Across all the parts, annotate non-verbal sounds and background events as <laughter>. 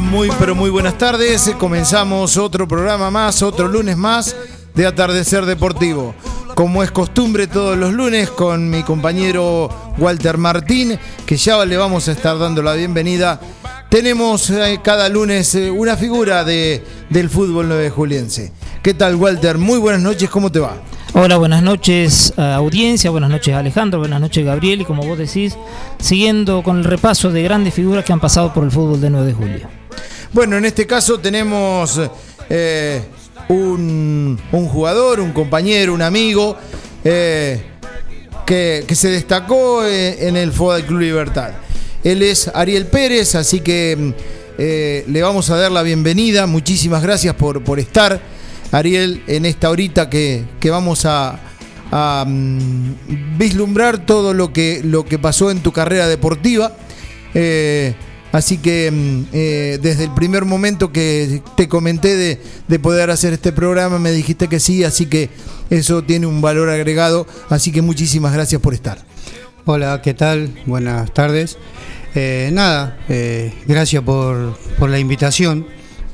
Muy pero muy buenas tardes. Comenzamos otro programa más, otro lunes más de Atardecer Deportivo. Como es costumbre todos los lunes con mi compañero Walter Martín, que ya le vamos a estar dando la bienvenida. Tenemos eh, cada lunes eh, una figura de, del fútbol 9 juliense. ¿Qué tal Walter? Muy buenas noches, ¿cómo te va? Hola, buenas noches audiencia, buenas noches Alejandro, buenas noches Gabriel y como vos decís, siguiendo con el repaso de grandes figuras que han pasado por el fútbol de 9 de julio. Bueno, en este caso tenemos eh, un, jugador, un compañero, un amigo eh, que, se destacó eh, en el Fútbol Club Libertad. Él es Ariel Pérez, así que le vamos a dar la bienvenida. Muchísimas gracias por, por estar. Ariel, en esta horita que, vamos a, mm, vislumbrar todo lo que, lo que pasó en tu carrera deportiva. Eh, así que mm, eh, desde el primer momento que te comenté de, poder hacer este programa, me dijiste que sí, así que eso tiene un valor agregado. Así que muchísimas gracias por estar. Hola, ¿qué tal? Buenas tardes. Eh, nada, gracias por, por la invitación.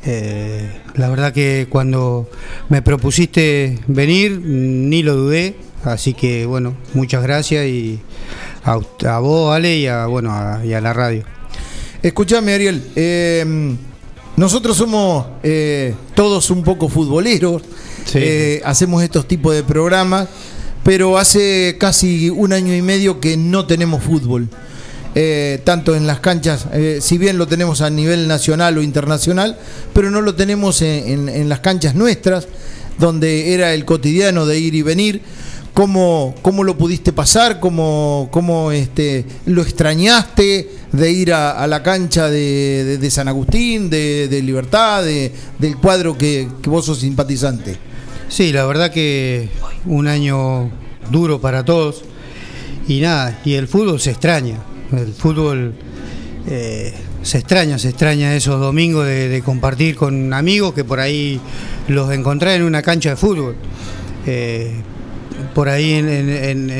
Eh, la verdad que cuando me propusiste venir, ni lo dudé, así que bueno, muchas gracias y a, vos, Ale, y a, bueno, a, la radio. Escuchame, Ariel, eh, nosotros somos eh, todos un poco futboleros, hacemos estos tipos de programas, pero hace casi un año y medio que no tenemos fútbol. Eh, tanto en las canchas, eh, si bien lo tenemos a nivel nacional o internacional, pero no lo tenemos en, las canchas nuestras, donde era el cotidiano de ir y venir. ¿Cómo, cómo lo pudiste pasar? ¿Cómo, cómo este, lo extrañaste de ir a, la cancha de, San Agustín, de, Libertad, del cuadro que, que vos sos simpatizante? Sí, la verdad que un año duro para todos y nada, y el fútbol se extraña el fútbol eh, se extraña, se extraña esos domingos de, compartir con amigos que por ahí los encontré en una cancha de fútbol. Eh, por ahí en,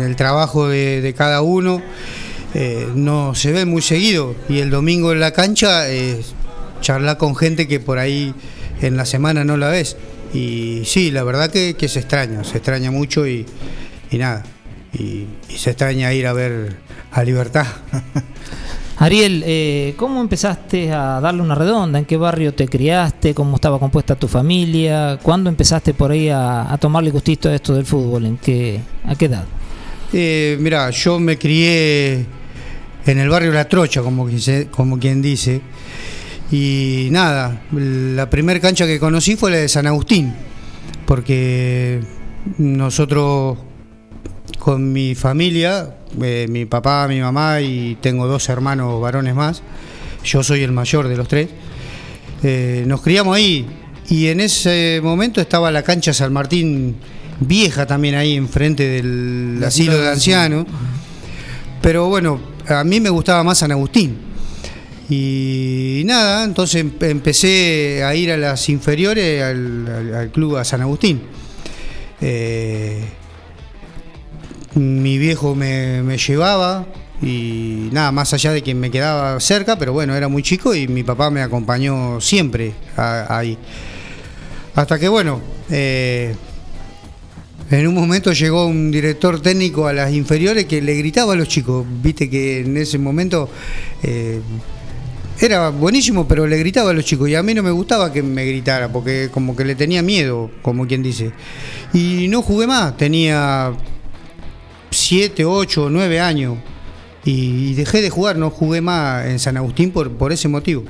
el trabajo de, cada uno eh, no se ve muy seguido y el domingo en la cancha es charlar con gente que por ahí en la semana no la ves. Y sí, la verdad que, se extraña, se extraña mucho y, nada. y, se extraña ir a ver a libertad. Ariel, eh, ¿cómo empezaste a darle una redonda? ¿En qué barrio te criaste? ¿Cómo estaba compuesta tu familia? ¿Cuándo empezaste por ahí a, tomarle gustito a esto del fútbol? ¿En qué, ¿A qué edad? Eh, mira, yo me crié en el barrio La Trocha, como, como quien dice. Y nada, la primera cancha que conocí fue la de San Agustín, porque nosotros con mi familia, eh, mi papá, mi mamá y tengo dos hermanos varones más. Yo soy el mayor de los tres. Eh, nos criamos ahí y en ese momento estaba la cancha San Martín vieja también ahí enfrente del asilo de ancianos. Pero bueno, a mí me gustaba más San Agustín. Y nada, entonces empecé a ir a las inferiores al, club a San Agustín. Eh, mi viejo me, llevaba y nada, más allá de que me quedaba cerca, pero bueno, era muy chico y mi papá me acompañó siempre ahí. Hasta que bueno, eh, en un momento llegó un director técnico a las inferiores que le gritaba a los chicos, viste que en ese momento... Eh, era buenísimo, pero le gritaba a los chicos y a mí no me gustaba que me gritara porque como que le tenía miedo, como quien dice. Y no jugué más, tenía 7, 8, 9 años. Y, dejé de jugar, no jugué más en San Agustín por, por ese motivo.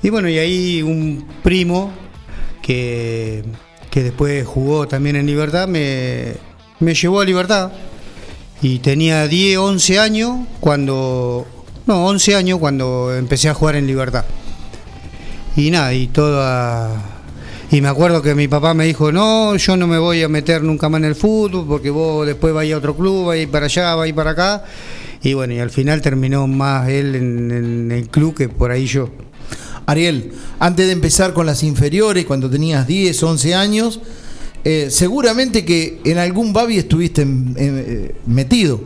Y bueno, y ahí un primo que, que después jugó también en Libertad me, me llevó a Libertad. Y tenía 10, 11 años cuando. No, 11 años cuando empecé a jugar en Libertad. Y nada, y toda. Y me acuerdo que mi papá me dijo: No, yo no me voy a meter nunca más en el fútbol porque vos después vais a otro club, vais para allá, vais para acá. Y bueno, y al final terminó más él en, en el club que por ahí yo. Ariel, antes de empezar con las inferiores, cuando tenías 10, 11 años, eh, seguramente que en algún babi estuviste en- en- eh, metido.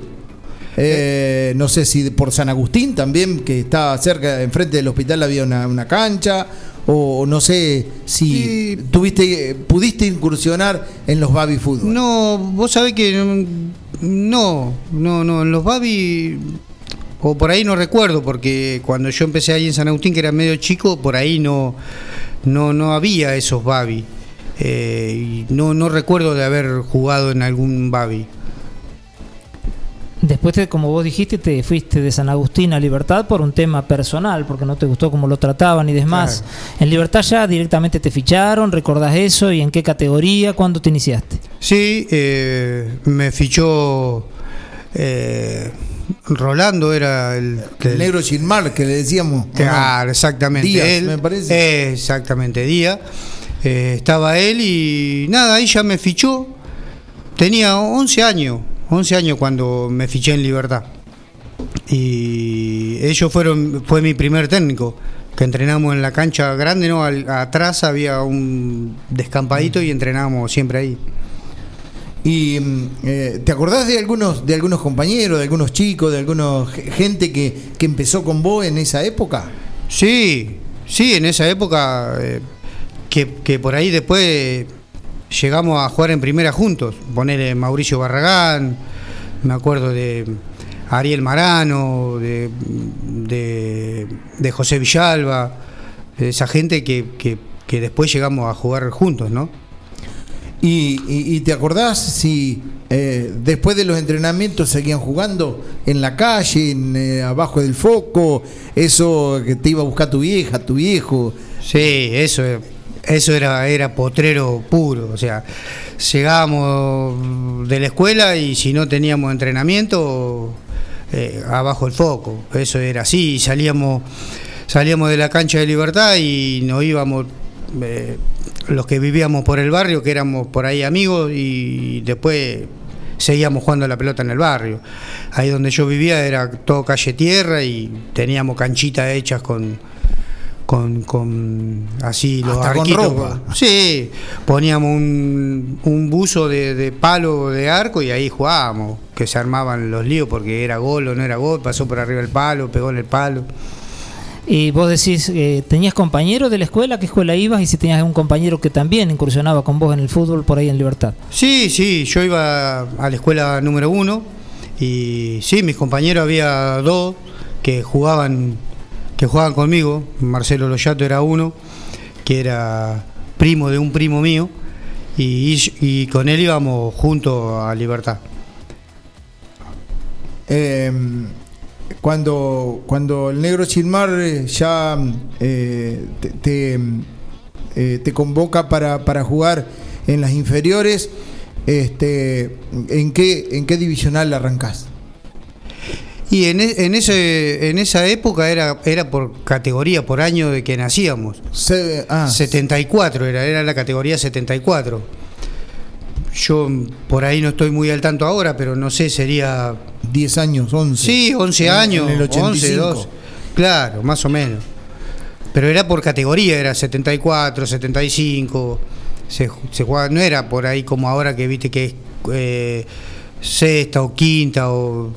Eh, no sé si por San Agustín también, que estaba cerca, enfrente del hospital había una, una cancha, o no sé si tuviste, pudiste incursionar en los babi fútbol. No, vos sabés que no, no, no, en los Babi, o por ahí no recuerdo, porque cuando yo empecé ahí en San Agustín, que era medio chico, por ahí no, no, no había esos Babi. Eh, no, no recuerdo de haber jugado en algún Babi. Después, te- como vos dijiste, te fuiste de San Agustín a Libertad por un tema personal, porque no te gustó cómo lo trataban y demás. En Libertad ya directamente te ficharon, ¿recordás eso? ¿Y en qué categoría? ¿Cuándo te iniciaste? Sí, eh, me fichó eh, Rolando, era el, El negro Gilmar, que le decíamos. ¿o no? Claro, exactamente. Díaz, él, me parece. eh, exactamente, Díaz. Eh, estaba él y nada, ahí ya me fichó. Tenía 11 años, 11 años cuando me fiché en Libertad. Y ellos fueron, fue mi primer técnico, que entrenamos en la cancha grande, ¿no? Al- atrás había un descampadito y entrenábamos siempre ahí. Y mm, eh, ¿te acordás de algunos, de algunos compañeros, de algunos chicos, de algunos ge- gente que, que empezó con vos en esa época? Sí, sí, en esa época eh, que, que por ahí después llegamos a jugar en primera juntos. Poner Mauricio Barragán, me acuerdo de Ariel Marano, de, de, de José Villalba, esa gente que, que, que después llegamos a jugar juntos, ¿no? ¿Y, y- y te acordás si eh, después de los entrenamientos seguían jugando en la calle, en, eh, abajo del foco, eso que te iba a buscar tu vieja, tu viejo? Sí, eso, eso era, era potrero puro. O sea, llegábamos de la escuela y si no teníamos entrenamiento, eh, abajo el foco. Eso era así. Salíamos, salíamos de la cancha de libertad y nos íbamos. eh, los que vivíamos por el barrio, que éramos por ahí amigos, y después seguíamos jugando la pelota en el barrio. Ahí donde yo vivía era todo calle tierra y teníamos canchitas hechas con, con, con así los Hasta con arquitos. ropa. Sí, poníamos un, un buzo de, de palo de arco y ahí jugábamos, que se armaban los líos porque era gol o no era gol, pasó por arriba del palo, pegó en el palo. Y vos decís, eh, ¿tenías compañeros de la escuela? ¿A qué escuela ibas? Y si tenías un compañero que también incursionaba con vos en el fútbol por ahí en Libertad. Sí, sí, yo iba a la escuela número uno y sí, mis compañeros había dos que jugaban, que jugaban conmigo. Marcelo Loyato era uno, que era primo de un primo mío, y, con él íbamos juntos a Libertad. Eh, cuando, cuando el negro Chilmar eh, ya eh, te, te, eh, te convoca para, para jugar en las inferiores, este, ¿en, qué, ¿en qué divisional arrancás? Y en, e- en, ese, en esa época era, era por categoría, por año de que nacíamos. Se- ah, 74 era, era la categoría 74. Yo por ahí no estoy muy al tanto ahora, pero no sé, sería 10 años, 11. Sí, 11 En- años, En el 85. 11, 12. Claro, más o menos. Pero era por categoría, era 74, 75. Se, se jugaba, no era por ahí como ahora que viste que es eh, sexta o quinta o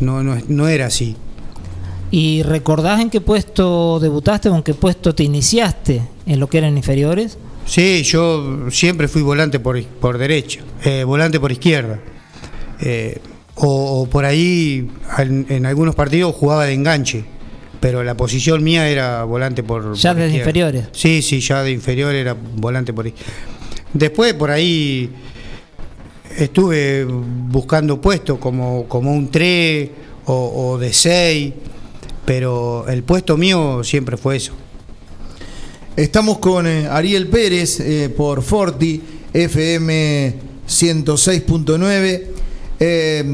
no, no, no era así. ¿Y recordás en qué puesto debutaste o en qué puesto te iniciaste en lo que eran inferiores? Sí, yo siempre fui volante por, por derecha, eh, volante por izquierda. Eh, o, o por ahí en, en algunos partidos jugaba de enganche, pero la posición mía era volante por Ya por desde izquierda. inferiores. Sí, sí, ya de inferior era volante por. Después por ahí estuve buscando puestos como, como un 3 o, o de 6, pero el puesto mío siempre fue eso. Estamos con eh, Ariel Pérez eh, por Forti, FM 106.9, eh,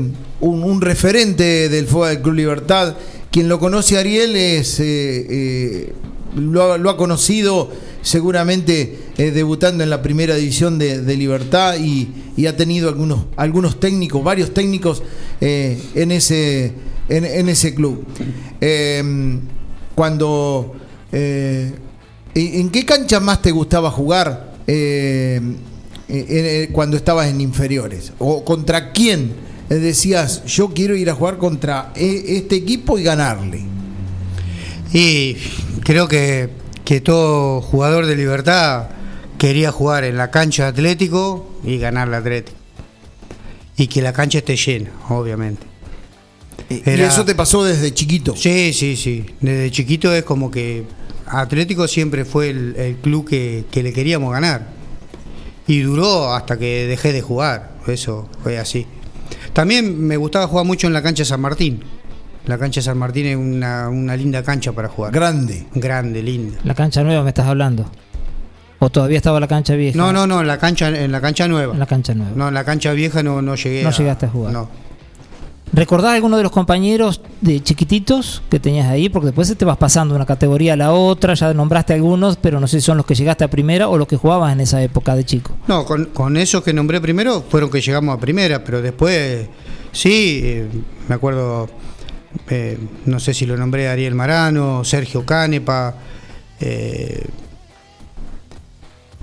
un, un referente del Fútbol del Club Libertad. Quien lo conoce Ariel es, lo, ha, conocido seguramente eh, debutando en la primera división de, Libertad y, ha tenido algunos, algunos técnicos, varios técnicos eh, en, ese, en, ese club. Eh, cuando ¿En qué cancha más te gustaba jugar cuando estabas en inferiores? ¿O contra quién decías, yo quiero ir a jugar contra este equipo y ganarle? Y creo que, que todo jugador de libertad quería jugar en la cancha de Atlético y ganar la Atlético. Y que la cancha esté llena, obviamente. Y eso te pasó desde chiquito. Sí, sí, sí. Desde chiquito es como que Atlético siempre fue el, el club que, que le queríamos ganar. Y duró hasta que dejé de jugar. Eso fue así. También me gustaba jugar mucho en la cancha de San Martín. La cancha de San Martín es una, una linda cancha para jugar. Grande. Grande, linda. La cancha nueva me estás hablando. ¿O todavía estaba la cancha vieja? No, no, no, en la cancha, en la cancha nueva. En la cancha nueva. No, en la cancha vieja no, no llegué. No llegaste a jugar. No. ¿Recordás alguno de los compañeros de chiquititos que tenías ahí? Porque después te vas pasando de una categoría a la otra, ya nombraste algunos, pero no sé si son los que llegaste a primera o los que jugabas en esa época de chico. No, con, con esos que nombré primero fueron que llegamos a primera, pero después sí, eh, me acuerdo, eh, no sé si lo nombré Ariel Marano, Sergio Canepa, eh,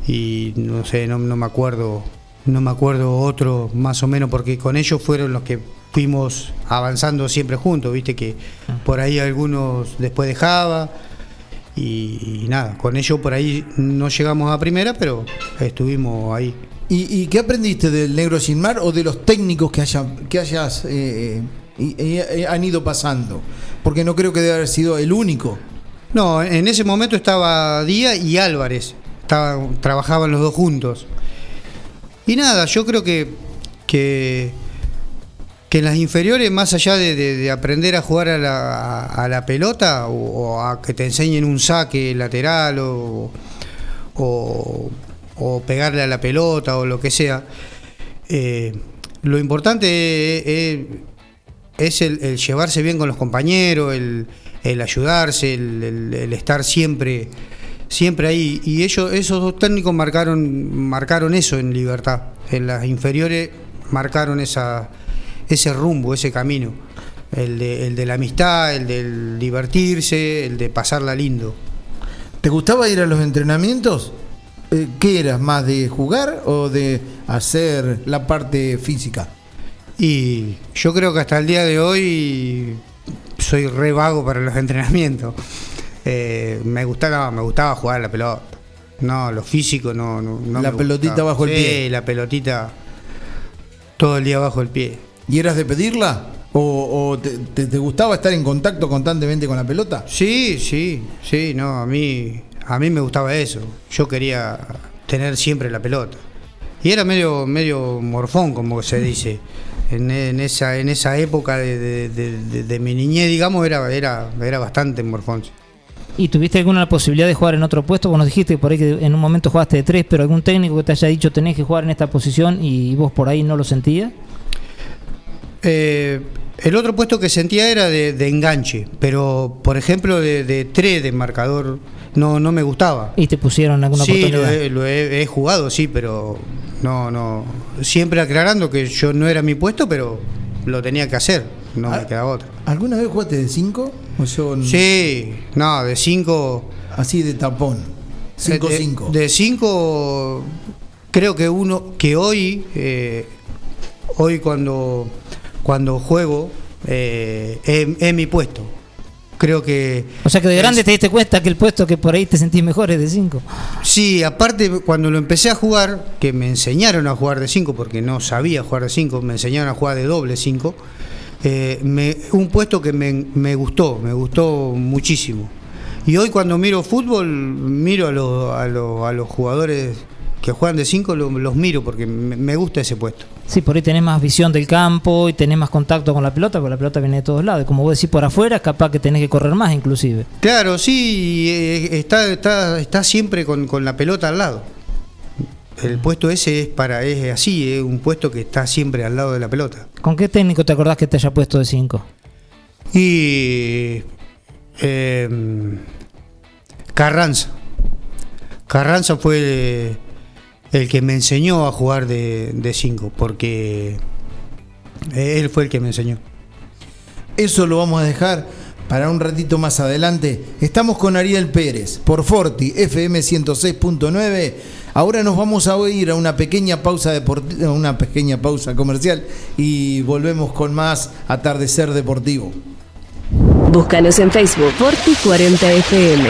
y no sé, no, no me acuerdo, no me acuerdo otro más o menos, porque con ellos fueron los que fuimos avanzando siempre juntos, viste que por ahí algunos después dejaba. Y, y nada, con ellos por ahí no llegamos a primera, pero estuvimos ahí. ¿Y, y qué aprendiste del Negro Sin Mar o de los técnicos que, hayan, que hayas eh, y- han ido pasando? Porque no creo que debe haber sido el único. No, en ese momento estaba Díaz y Álvarez. Estaba, trabajaban los dos juntos. Y nada, yo creo que, que, que en las inferiores, más allá de, de- de aprender a jugar a la, a- la pelota o, a que te enseñen un saque lateral o, o, pegarle a la pelota o lo que sea, eh, lo importante es- es el, el llevarse bien con los compañeros, el, ayudarse, el estar siempre, siempre ahí. Y ellos, esos dos técnicos marcaron, marcaron eso en libertad. En las inferiores marcaron esa, ese rumbo, ese camino. El de, el de la amistad, el del divertirse, el de pasarla lindo. ¿Te gustaba ir a los entrenamientos? Eh, ¿Qué eras? ¿Más de jugar o de hacer la parte física? Y yo creo que hasta el día de hoy soy re vago para los <laughs> entrenamientos. Eh, me gustaba, me gustaba jugar la pelota. No, lo físico no. no, no La me pelotita gustaba. bajo el Sí, pie. la pelotita todo el día bajo el pie. ¿Y eras de pedirla? ¿O, o te, te- te gustaba estar en contacto constantemente con la pelota? Sí, sí, sí, no, a mí, a mí me gustaba eso. Yo quería tener siempre la pelota. Y era medio, medio morfón, como se dice. En, en esa, en esa época de, de- de- de- de mi niñez, digamos, era, era, era bastante morfón. ¿Y tuviste alguna posibilidad de jugar en otro puesto? Vos nos dijiste por ahí que en un momento jugaste de tres, pero algún técnico que te haya dicho tenés que jugar en esta posición y vos por ahí no lo sentías. Eh, el otro puesto que sentía era de, de enganche, pero por ejemplo de, de tres de marcador no, no me gustaba. Y te pusieron alguna sí, lo, oportunidad. he, lo he- he jugado, sí, pero no, no. Siempre aclarando que yo no era mi puesto, pero lo tenía que hacer, no Ah. me quedaba otra. ¿Alguna vez jugaste de 5? ¿O son Sí, no, de cinco. así de tapón? de- 5-5. De cinco, creo que uno, que hoy, eh, hoy cuando, cuando juego, eh, es, es mi puesto. Creo que. O sea que de grande es- te diste cuenta que el puesto que por ahí te sentís mejor es de cinco. Sí, aparte cuando lo empecé a jugar, que me enseñaron a jugar de 5, porque no sabía jugar de 5, me enseñaron a jugar de doble 5, un puesto que me, me gustó, me gustó muchísimo. Y hoy cuando miro fútbol, miro a, los- a, los- a los jugadores que juegan de 5, los miro porque me, me gusta ese puesto. Sí, por ahí tenés más visión del campo y tenés más contacto con la pelota, porque la pelota viene de todos lados. Y como vos decís por afuera, capaz que tenés que correr más inclusive. Claro, sí, eh, está, está, está siempre con, con la pelota al lado. El puesto ese es para es así, es un puesto que está siempre al lado de la pelota. ¿Con qué técnico te acordás que te haya puesto de 5? Y eh, Carranza. Carranza fue el que me enseñó a jugar de 5, porque él fue el que me enseñó. Eso lo vamos a dejar para un ratito más adelante. Estamos con Ariel Pérez por Forti FM 106.9. Ahora nos vamos a oír a una pequeña pausa deportiva, una pequeña pausa comercial y volvemos con más atardecer deportivo. Búscanos en Facebook Forti 40 FM.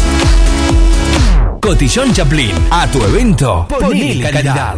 Cotillón Chaplin. A tu evento, ponle calidad.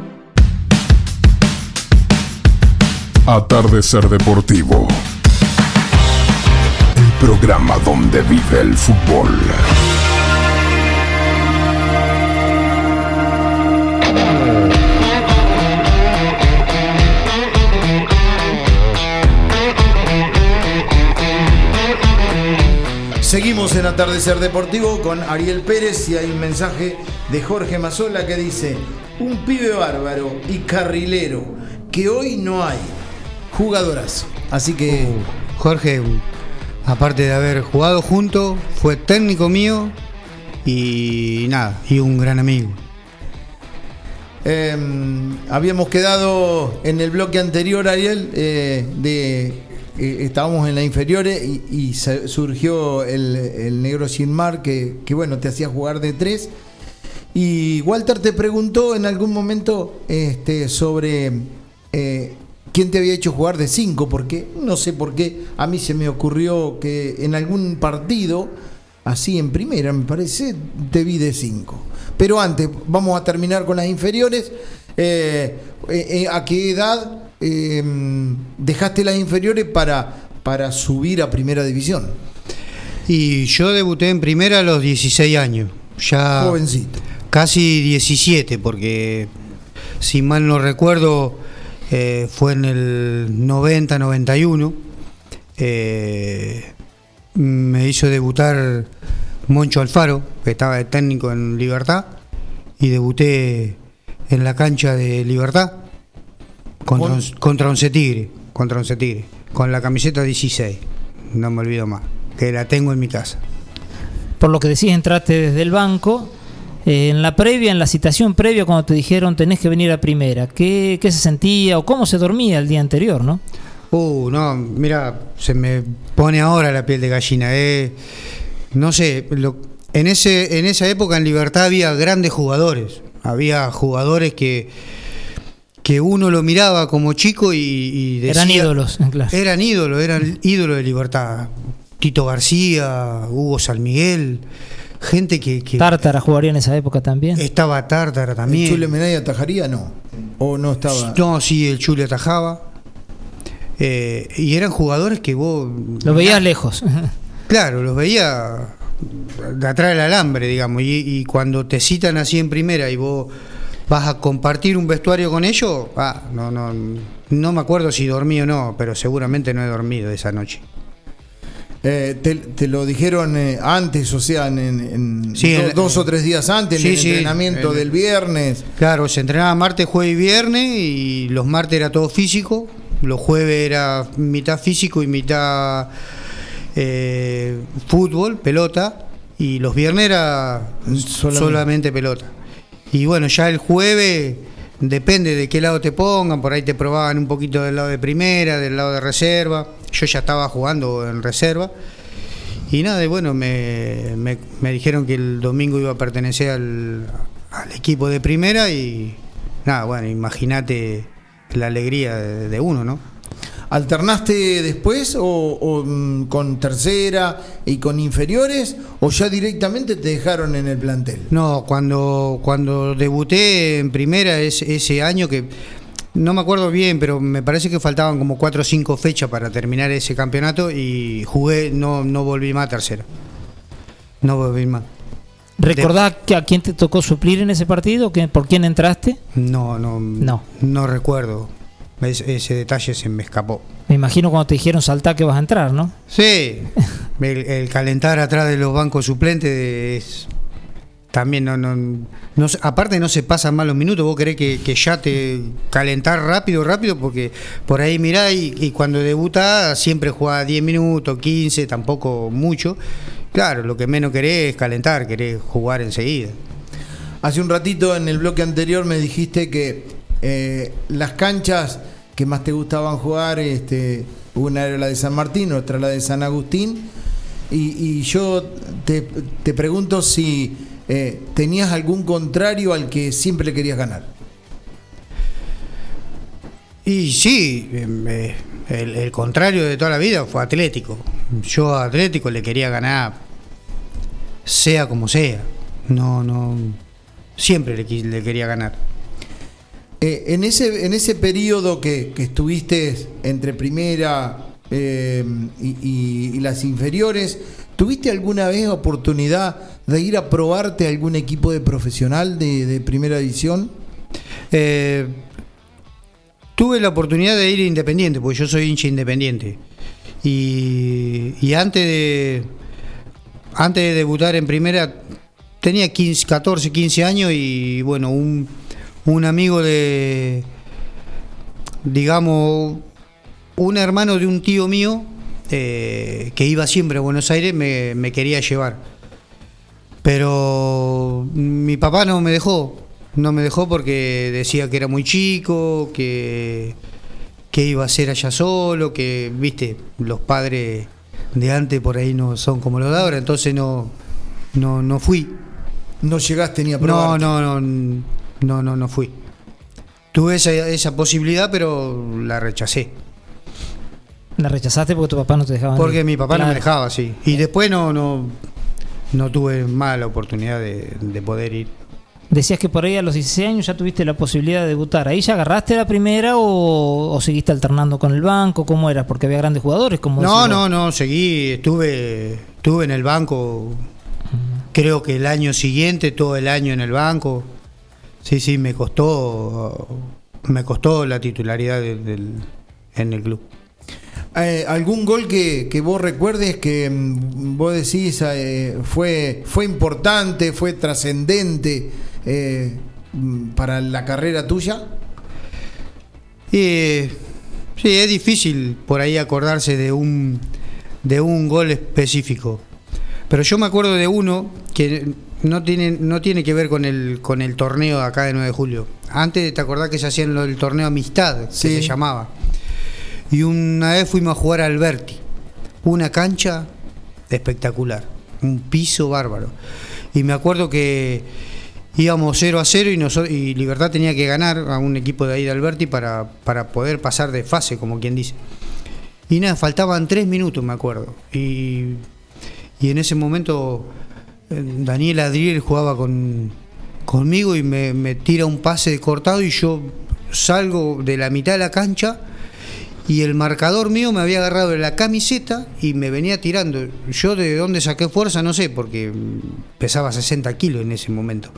Atardecer Deportivo. El programa donde vive el fútbol. Seguimos en Atardecer Deportivo con Ariel Pérez y hay un mensaje de Jorge Mazola que dice, un pibe bárbaro y carrilero que hoy no hay. Jugadoras. Así que... Jorge, aparte de haber jugado junto, fue técnico mío y nada, y un gran amigo. Eh, habíamos quedado en el bloque anterior, Ariel, eh, de eh, estábamos en la inferiores y, surgió el, el negro sin mar que, que, bueno te hacía jugar de tres. Y Walter te preguntó en algún momento este, sobre eh, quién te había hecho jugar de cinco, porque no sé por qué a mí se me ocurrió que en algún partido, así en primera me parece, te vi de cinco. Pero antes, vamos a terminar con las inferiores. Eh, eh, eh, ¿A qué edad eh, dejaste las inferiores para, para subir a primera división? Y yo debuté en primera a los 16 años. Ya Jovencito. Casi 17, porque si mal no recuerdo, eh, fue en el 90-91. Eh, me hizo debutar Moncho Alfaro, que estaba de técnico en Libertad, y debuté en la cancha de Libertad contra, Con- un- contra Once Tigre, contra Once Tigre, con la camiseta 16, no me olvido más, que la tengo en mi casa. Por lo que decís, entraste desde el banco. Eh, en la previa, en la citación previa, cuando te dijeron tenés que venir a primera, ¿qué, qué se sentía o cómo se dormía el día anterior, no? Uh, no, mira, se me pone ahora la piel de gallina. eh. No sé, lo- en, ese, en esa época en Libertad había grandes jugadores. Había jugadores que, que uno lo miraba como chico y, y decía- Eran ídolos, claro. Eran ídolos, eran ídolos de Libertad. Tito García, Hugo San Miguel, gente que, que Tártara jugaría en esa época también. estaba Tártara ¿El también. Chule Medalla atajaría? No. ¿O no estaba? No, sí, el Chule atajaba. Eh, y eran jugadores que vos. Lo veías lejos. <laughs> Claro, los veía de atrás del alambre, digamos. Y, y cuando te citan así en primera y vos vas a compartir un vestuario con ellos, ah, no, no, no me acuerdo si dormí o no, pero seguramente no he dormido esa noche. Eh, te, te lo dijeron eh, antes, o sea, en, en- Sí, do- en- dos o tres días antes, Sí, en el sí, entrenamiento en- del viernes. Claro, se entrenaba martes, jueves y viernes y los martes era todo físico, los jueves era mitad físico y mitad eh, fútbol, pelota, y los viernes era Solamente. solamente. pelota. Y bueno, ya el jueves depende de qué lado te pongan, por ahí te probaban un poquito del lado de primera, del lado de reserva. Yo ya estaba jugando en reserva. Y nada, y bueno, me, me- me dijeron que el domingo iba a pertenecer al, al equipo de primera y nada, bueno, imagínate la alegría de, de uno, ¿no? ¿Alternaste después o, o, mm, con tercera y con inferiores o ya directamente te dejaron en el plantel? No, cuando, cuando debuté en primera ese, ese año que no me acuerdo bien, pero me parece que faltaban como cuatro o cinco fechas para terminar ese campeonato y jugué, no, no volví más a tercera. No volví más. ¿Recordás que a quién te tocó suplir en ese partido? ¿Que- ¿Por quién entraste? No, no, No. no recuerdo. Es- ese detalle se me escapó. Me imagino cuando te dijeron saltar que vas a entrar, ¿no? Sí, <laughs> el, el calentar atrás de los bancos suplentes es también no, no, aparte no se pasan mal los minutos, vos querés que, ya te calentar rápido, rápido, porque por ahí mirá y, y cuando debuta siempre juega 10 minutos, 15, tampoco mucho. Claro, lo que menos querés es calentar, querés jugar enseguida. Hace un ratito en el bloque anterior me dijiste que eh, las canchas que más te gustaban jugar, este, una era la de San Martín, otra la de San Agustín. Y, y yo te, te pregunto si eh, tenías algún contrario al que siempre le querías ganar. Y sí, em, eh, el, el contrario de toda la vida fue Atlético. Yo a Atlético le quería ganar, sea como sea. No, no. Siempre le, quería ganar. Eh, en, ese, en ese periodo que, que estuviste entre primera eh, y, y- y las inferiores, ¿tuviste alguna vez oportunidad de ir a probarte a algún equipo de profesional de, primera división? Eh, tuve la oportunidad de ir Independiente, porque yo soy hincha independiente. Y, y antes de antes de debutar en primera, tenía 15, 14, 15 años y bueno, un, un amigo de, digamos, un hermano de un tío mío eh, que iba siempre a Buenos Aires me, me quería llevar. Pero mi papá no me dejó, no me dejó porque decía que era muy chico, que, que iba a ser allá solo, que, viste, los padres de antes por ahí no son como los de ahora, entonces no, no, no fui. No llegaste ni a No, probar. no, no, no, no, no fui. Tuve esa, esa posibilidad, pero la rechacé. La rechazaste porque tu papá no te dejaba. Porque mi papá no me dejaba, sí. Y después no, no, no tuve más la oportunidad de, de poder ir. Decías que por ahí a los 16 años ya tuviste la posibilidad de debutar. ¿Ahí ya agarraste la primera o, o seguiste alternando con el banco? ¿Cómo era? Porque había grandes jugadores. Como No, no, no, seguí, estuve, estuve en el banco, creo que el año siguiente, todo el año en el banco. Sí, sí, me costó, me costó la titularidad del- del- en el club. Eh, ¿Algún gol que, que vos recuerdes que mm, vos decís eh, fue, fue importante, fue trascendente eh, mm, para la carrera tuya? Y, sí, es difícil por ahí acordarse de un, de un gol específico. Pero yo me acuerdo de uno que no tiene, no tiene que ver con el, con el torneo de acá de 9 de julio. Antes, ¿te acordás que se hacía el torneo Amistad? Sí. Que se llamaba. Y una vez fuimos a jugar a Alberti. Una cancha espectacular. Un piso bárbaro. Y me acuerdo que íbamos 0 a 0 y, noso- y Libertad tenía que ganar a un equipo de ahí de Alberti para, para poder pasar de fase, como quien dice. Y nada, faltaban tres minutos, me acuerdo. Y, y en ese momento eh, Daniel Adriel jugaba con, conmigo y me, me tira un pase cortado y yo salgo de la mitad de la cancha y el marcador mío me había agarrado de la camiseta y me venía tirando. Yo de dónde saqué fuerza no sé, porque pesaba 60 kilos en ese momento.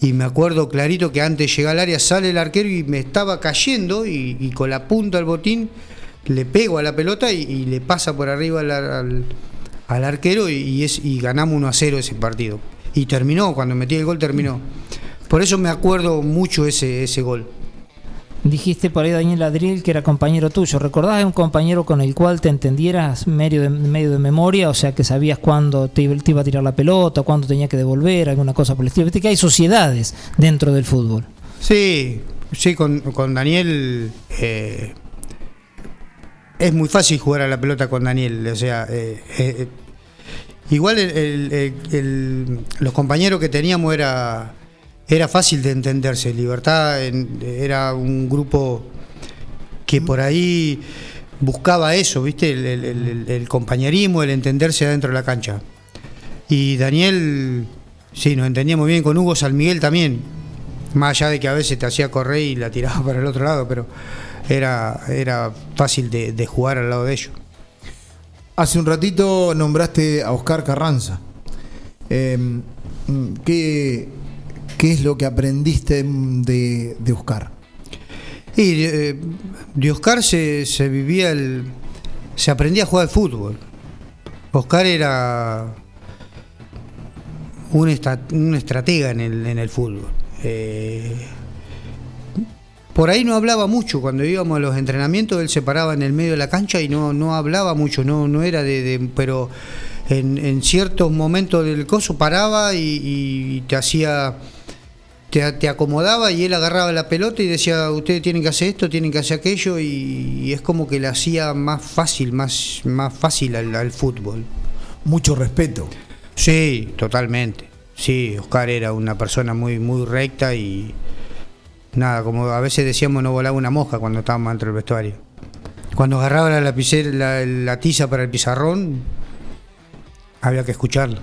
Y me acuerdo clarito que antes de llegar al área sale el arquero y me estaba cayendo y, con la punta del botín le pego a la pelota y, le pasa por arriba al, arquero y, y es, y ganamos 1 a 0 ese partido. Y terminó, cuando metí el gol terminó. Por eso me acuerdo mucho ese, ese gol. Dijiste por ahí Daniel Adriel que era compañero tuyo. ¿Recordás a un compañero con el cual te entendieras medio de, medio de memoria? O sea, que sabías cuándo te, iba- a tirar la pelota, cuándo tenía que devolver, alguna cosa por el estilo. Viste que hay sociedades dentro del fútbol. Sí, sí, con, con Daniel eh, es muy fácil jugar a la pelota con Daniel. O sea, eh, eh, igual los compañeros que teníamos era, era fácil de entenderse. Libertad era un grupo que por ahí buscaba eso, ¿viste? El, compañerismo, el entenderse adentro de la cancha. Y Daniel, sí, nos entendíamos bien con Hugo San Miguel también. Más allá de que a veces te hacía correr y la tiraba <laughs> para el otro lado, pero era, era fácil de, jugar al lado de ellos. Hace un ratito nombraste a Oscar Carranza. Eh, ¿qué, qué es lo que aprendiste de, de Oscar? Y eh, de Oscar se, se vivía el. se aprendía a jugar al fútbol. Oscar era un, un estratega en el, en el fútbol. Eh, por ahí no hablaba mucho, cuando íbamos a los entrenamientos él se paraba en el medio de la cancha y no, no hablaba mucho, no, no era de, de- pero en, en ciertos momentos del coso paraba y, y te hacía te, te acomodaba y él agarraba la pelota y decía, ustedes tienen que hacer esto, tienen que hacer aquello, y, y es como que le hacía más fácil, más, más fácil al, al fútbol. Mucho respeto. Sí, totalmente. Sí, Oscar era una persona muy, muy recta y nada, como a veces decíamos no volaba una mosca cuando estábamos dentro del vestuario. Cuando agarraba la lapicera, la, la tiza para el pizarrón, había que escucharlo.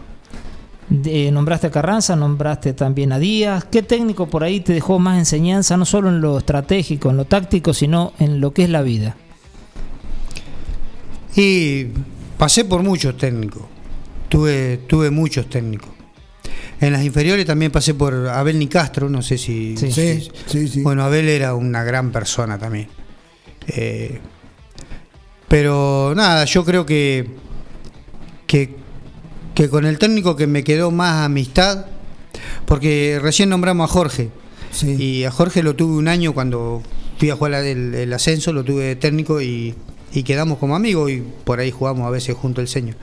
De- nombraste a Carranza, nombraste también a Díaz. ¿Qué técnico por ahí te dejó más enseñanza, no solo en lo estratégico, en lo táctico, sino en lo que es la vida? Y pasé por muchos técnicos. Tuve, tuve muchos técnicos. En las inferiores también pasé por Abel Nicastro, no sé si. Sí. Sí, sí, sí. Bueno, Abel era una gran persona también. Eh, pero nada, yo creo que, que, que con el técnico que me quedó más amistad, porque recién nombramos a Jorge. Y a Jorge lo tuve un año cuando fui a jugar el, el ascenso, lo tuve de técnico y, y quedamos como amigos y por ahí jugamos a veces junto al señor.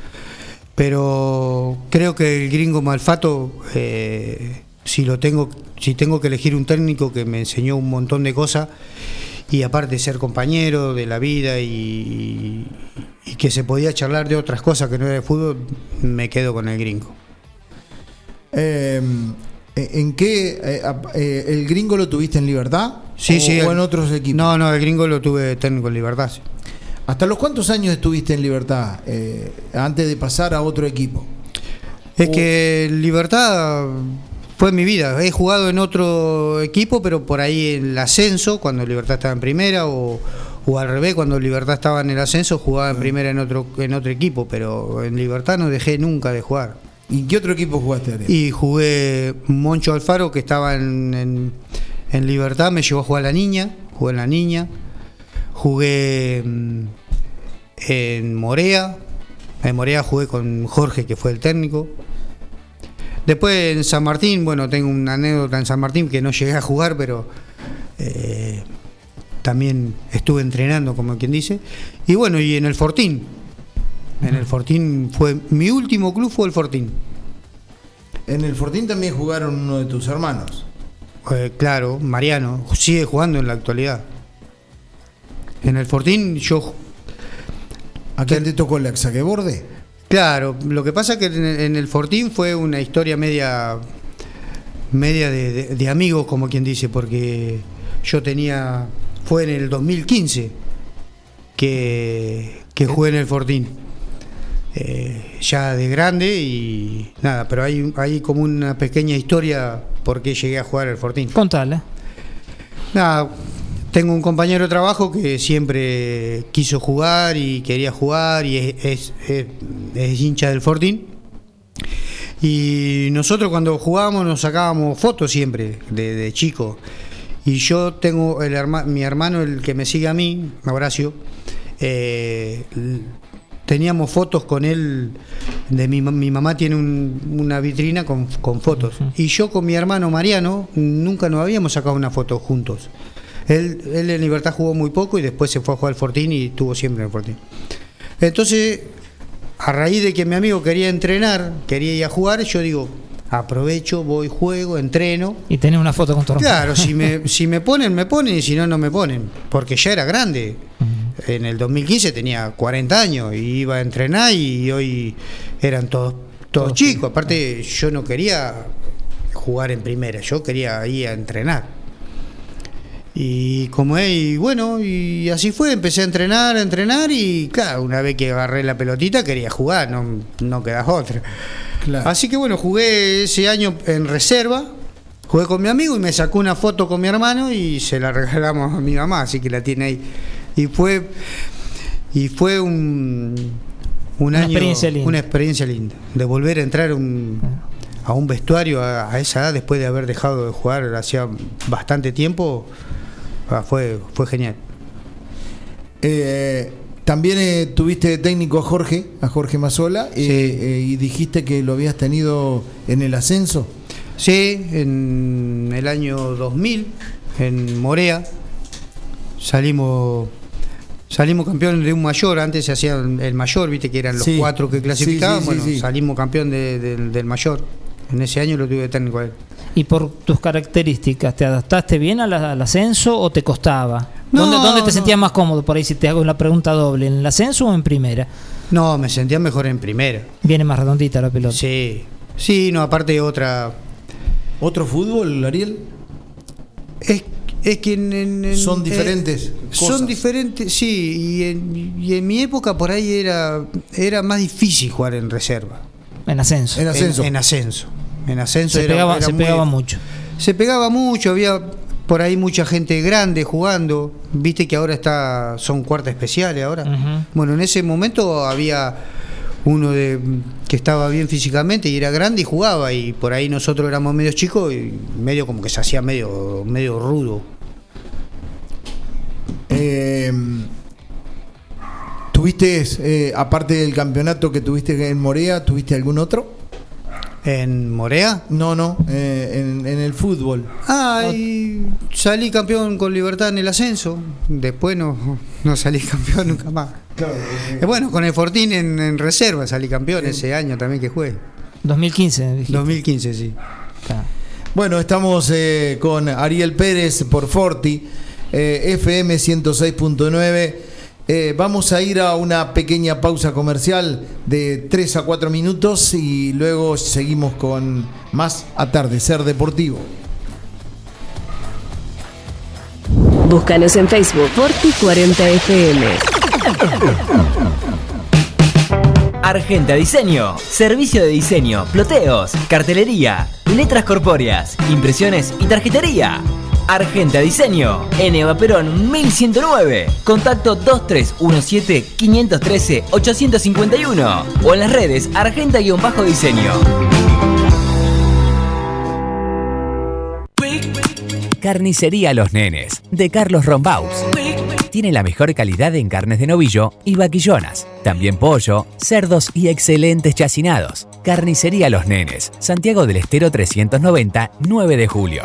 Pero creo que el gringo Malfato, eh, si lo tengo, si tengo que elegir un técnico que me enseñó un montón de cosas y aparte ser compañero de la vida y, y que se podía charlar de otras cosas que no era de fútbol, me quedo con el gringo. Eh, ¿En qué? eh, eh, ¿El gringo lo tuviste en libertad? Sí, o, sí. o en otros equipos? No, no, el gringo lo tuve técnico en libertad. sí. ¿Hasta los cuántos años estuviste en libertad eh, antes de pasar a otro equipo? Es O- que Libertad fue mi vida. He jugado en otro equipo, pero por ahí en el ascenso, cuando Libertad estaba en primera, o, o al revés, cuando Libertad estaba en el ascenso, jugaba en primera en otro, en otro equipo, pero en Libertad no dejé nunca de jugar. ¿Y qué otro equipo jugaste, Ariel? Y jugué Moncho Alfaro, que estaba en, en- en Libertad, me llevó a jugar a la niña, jugué en la niña. Jugué mm, en Morea, en Morea jugué con Jorge, que fue el técnico. Después en San Martín, bueno, tengo una anécdota en San Martín que no llegué a jugar, pero eh, también estuve entrenando, como quien dice. Y bueno, y en el Fortín. En el Fortín fue mi último club fue el Fortín. En el Fortín también jugaron uno de tus hermanos. Eh, claro, Mariano, sigue jugando en la actualidad. En el Fortín yo... ¿A quién te tocó el saqueborde? Claro, lo que pasa que en el, en el Fortín fue una historia media media de, de- de amigos, como quien dice, porque yo tenía... Fue en el 2015 que, que jugué en el Fortín. Eh, ya de grande y nada, pero hay, hay como una pequeña historia por qué llegué a jugar al Fortín. Contala. Nada, tengo un compañero de trabajo que siempre quiso jugar y quería jugar y es, es- es- es hincha del Fortín. Y nosotros cuando jugábamos nos sacábamos fotos siempre, de, de chico. Y yo tengo el herma- mi hermano, el que me sigue a mí, Horacio, eh, teníamos fotos con él. De mi, mi mamá tiene un- una vitrina con, con fotos. Y yo con mi hermano Mariano nunca nos habíamos sacado una foto juntos. Él, él en Libertad jugó muy poco y después se fue a jugar al Fortín y estuvo siempre en el Fortín. Entonces, a raíz de que mi amigo quería entrenar, quería ir a jugar, yo digo, aprovecho, voy, juego, entreno. Y tenés una foto con tu hermano. Claro, si me, <laughs> si me ponen, me ponen y si no, no me ponen. Porque ya era grande. En el 2015 tenía 40 años y iba a entrenar y hoy eran todos, todos chicos. Aparte, yo no quería jugar en primera, yo quería ir a entrenar. Y como es, y bueno, y así fue, empecé a entrenar, a entrenar y claro, una vez que agarré la pelotita quería jugar, no, no quedas otra. Así que bueno, jugué ese año en reserva, jugué con mi amigo y me sacó una foto con mi hermano y se la <laughs> regalamos a mi mamá, así que la tiene ahí. Y fue, y fue un, un Una año, experiencia linda. una experiencia linda, de volver a entrar un- a un vestuario a, a esa edad después de haber dejado de jugar hacía bastante tiempo, ah, fue, fue genial. Eh, también eh, tuviste de técnico a Jorge, a Jorge Mazola, eh, eh, y dijiste que lo habías tenido en el ascenso. Sí, en el año 2000, en Morea, salimos salimos campeón de un mayor. Antes se hacía el mayor, viste que eran los Sí. cuatro que clasificaban. Sí, bueno, salimos campeón de- del- del mayor. En ese año lo tuve de técnico a él. Y por tus características, ¿te adaptaste bien al, al ascenso o te costaba? No, ¿Dónde, dónde te no. sentías más cómodo? Por ahí si te hago la pregunta doble, ¿en el ascenso o en primera? No, me sentía mejor en primera. Viene más redondita la pelota. Sí, sí, no, aparte otra. ¿Otro fútbol, Ariel? Es, es que en, en- en- Son eh, diferentes cosas. son diferentes, sí, y en, y en mi época por ahí era, era más difícil jugar en reserva. En ascenso. En ascenso. En, en ascenso. En ascenso Se era- pegaba- era se muy- pegaba mucho. Se pegaba mucho, había por ahí mucha gente grande jugando. Viste que ahora está son cuartas especiales ahora. Bueno, en ese momento había uno de que estaba bien físicamente y era grande y jugaba y por ahí nosotros éramos medio chicos y medio como que se hacía medio medio rudo. Eh, ¿Tuviste, eh, aparte del campeonato que tuviste en Morea, tuviste algún otro? ¿En Morea? No, no, eh, en, en el fútbol. Ah, y salí campeón con Libertad en el ascenso. Después no, no salí campeón nunca más. Eh, bueno, con el Fortín en, en reserva salí campeón ese año también que jugué. 2015, dijiste. 2015, sí. Bueno, estamos eh, con Ariel Pérez por Forti, eh, FM 106.9. Eh, vamos a ir a una pequeña pausa comercial de 3 a 4 minutos y luego seguimos con más Atardecer Deportivo. Búscanos en Facebook Forti 40 FM. Argenta Diseño. Servicio de diseño, ploteos, cartelería, letras corpóreas, impresiones y tarjetería. Argenta Diseño, en Eva Perón 1109. Contacto 2317-513-851 o en las redes Argenta-Diseño. Carnicería Los Nenes, de Carlos Rombaus. Tiene la mejor calidad en carnes de novillo y vaquillonas. También pollo, cerdos y excelentes chacinados. Carnicería Los Nenes, Santiago del Estero 390, 9 de julio.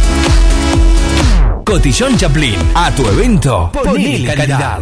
Cotillón Chaplin. A tu evento, ponle calidad.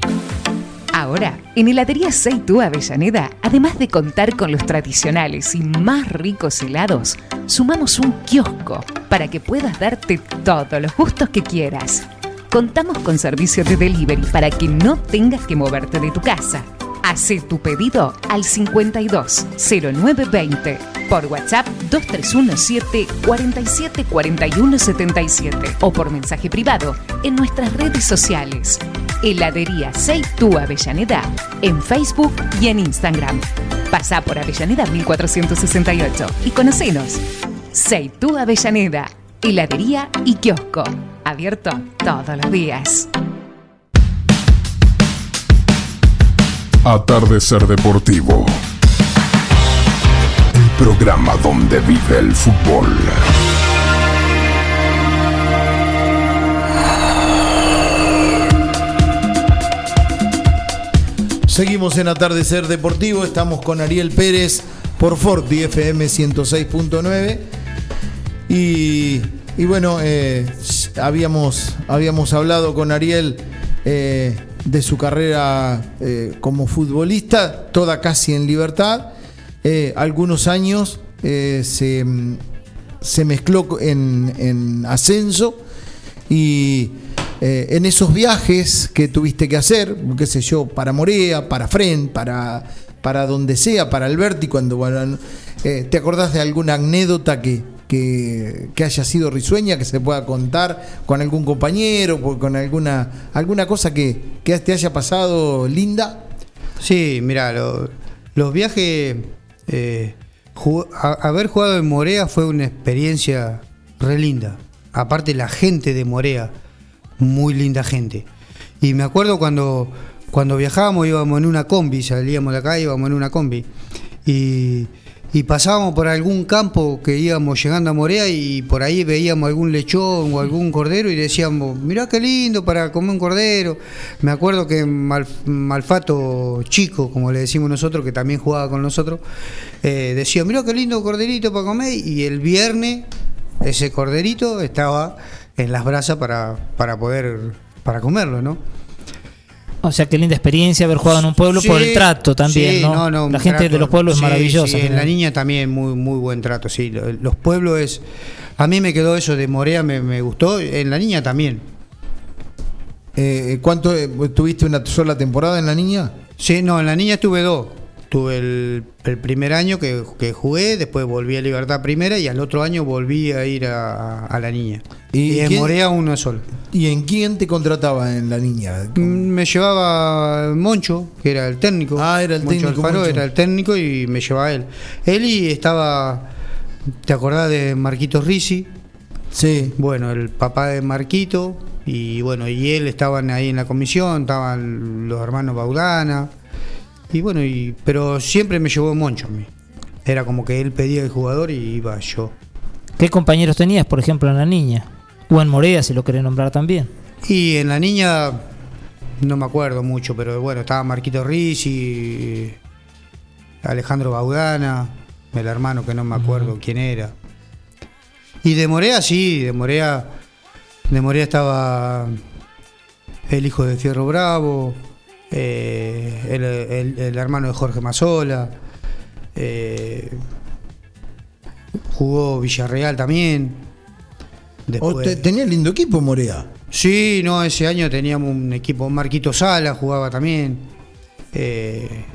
Ahora, en Heladería Seitú Avellaneda, además de contar con los tradicionales y más ricos helados, sumamos un kiosco para que puedas darte todos los gustos que quieras. Contamos con servicio de delivery para que no tengas que moverte de tu casa. Hacé tu pedido al 52 0920 por WhatsApp 2317 47 41 77 o por mensaje privado en nuestras redes sociales. Heladería Seitú Avellaneda en Facebook y en Instagram. Pasá por Avellaneda 1468 y conocenos. Seitú Avellaneda, heladería y kiosco. Abierto todos los días. Atardecer Deportivo. El programa donde vive el fútbol. Seguimos en Atardecer Deportivo, estamos con Ariel Pérez por Forti FM 106.9 y, y bueno, eh, habíamos, habíamos hablado con Ariel eh, de su carrera eh, como futbolista, toda casi en libertad. Algunos años se, se mezcló en, en ascenso y eh, en esos viajes que tuviste que hacer, qué sé yo, para Morea, para Fren, para, para donde sea, para Alberti, cuando eh, ¿te acordás de alguna anécdota que, que, que haya sido risueña, que se pueda contar con algún compañero, con alguna, alguna cosa que, que te haya pasado linda? Sí, mira, lo- los viajes, eh, haber jugado en Morea fue una experiencia re linda. Aparte la gente de Morea, muy linda gente. Y me acuerdo cuando, cuando viajábamos, íbamos en una combi, salíamos de acá, íbamos en una combi. Y, y pasábamos por algún campo que íbamos llegando a Morea y por ahí veíamos algún lechón o algún cordero y decíamos, mirá qué lindo para comer un cordero. Me acuerdo que Mal- Malfato Chico, como le decimos nosotros, que también jugaba con nosotros, eh, decía, mirá qué lindo corderito para comer y el viernes ese corderito estaba en las brasas para, para poder para comerlo, ¿no? O sea, qué linda experiencia haber jugado en un pueblo por el trato también, sí, ¿no? un La gente trato- de los pueblos sí, es maravillosa. sí, en ¿no? la niña también muy muy buen trato, sí. Lo- Los pueblos es. A mí me quedó eso de Morea, me, me gustó. En la niña también. Eh, ¿Cuánto eh, tuviste una sola temporada en la niña? Sí, no, en la niña estuve dos. Tuve el, el primer año que, que jugué, después volví a Libertad Primera y al otro año volví a ir a, a la niña. ¿Y Y, en quién- Morea uno solo. ¿Y en quién te contrataba en la niña? Mm, Me llevaba Moncho, que era el técnico. Ah, era el Moncho técnico, Alfaro Moncho. era el técnico y me llevaba él. Él y estaba, ¿te acordás de Marquito Risi? Sí. Bueno, el papá de Marquito y bueno, y él estaban ahí en la comisión, estaban los hermanos Baudana. Y bueno, y, pero siempre me llevó Moncho a mí. Era como que él pedía el jugador y iba yo. ¿Qué compañeros tenías, por ejemplo, en la niña? O en Morea, si lo querés nombrar también. Y en la niña no me acuerdo mucho, pero bueno, estaba Marquito Risi, Alejandro Baudana, el hermano que no me acuerdo quién era. Y de Morea sí, de Morea, de Morea estaba el hijo de Fierro Bravo, eh, el, el- el hermano de Jorge Mazola, eh, jugó Villarreal también. O te- tenía lindo equipo Morea. Sí, no, ese año teníamos un equipo. Marquito Sala jugaba también. Eh,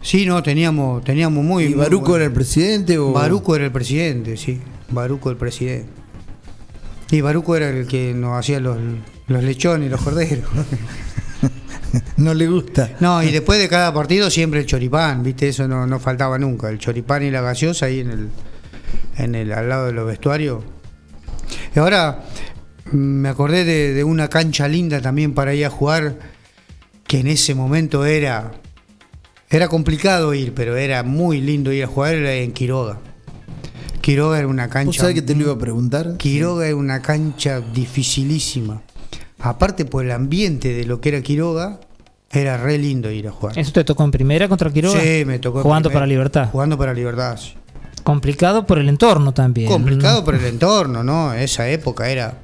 sí, no, teníamos, teníamos muy. ¿Y Baruco era el presidente o...? Baruco era el presidente, sí. Baruco el presidente. Y Baruco era el que nos hacía los, los lechones y los corderos. <laughs> <laughs> no le gusta. No, y después de cada partido siempre el choripán, ¿viste? Eso no, no faltaba nunca. El choripán y la gaseosa ahí en el, en el, al lado de los vestuarios. Y ahora mm, me acordé de, de una cancha linda también para ir a jugar, que en ese momento era. Era complicado ir, pero era muy lindo ir a jugar, en Quiroga. Quiroga era una cancha. ¿Vos sabés que te lo iba a preguntar? Quiroga era una cancha dificilísima. Aparte por el ambiente de lo que era Quiroga, era re lindo ir a jugar. ¿Eso te tocó en primera contra Quiroga? Sí, me tocó. en Jugando primera. para Libertad. Jugando para Libertad, sí. Complicado por el entorno también. Complicado por el entorno, ¿no? Esa época era.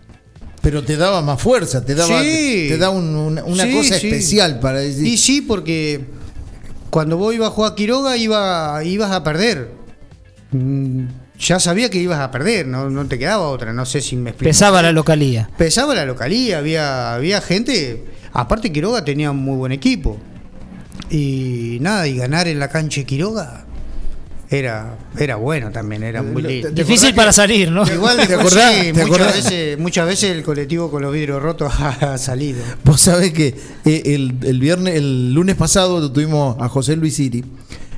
Pero te daba más fuerza, te daba, Sí. te da un- una, una Sí, cosa sí. especial para decir. Y sí, porque cuando vos ibas a jugar a Quiroga iba, ibas a perder. Ya sabía que ibas a perder, no, no te quedaba otra, no sé si me explico. Pesaba la localía. Pesaba la localía, había, había gente. Aparte, Quiroga tenía un muy buen equipo. Y nada, y ganar en la cancha de Quiroga era, era bueno también, era muy lindo. Difícil para salir, ¿no? Igual ¿Te acordás? sí, ¿Te muchas, acordás? veces, muchas veces el colectivo con los vidrios rotos <laughs> ha salido. Vos sabés que eh, el, el viernes, el lunes pasado lo tuvimos a José Luis Siri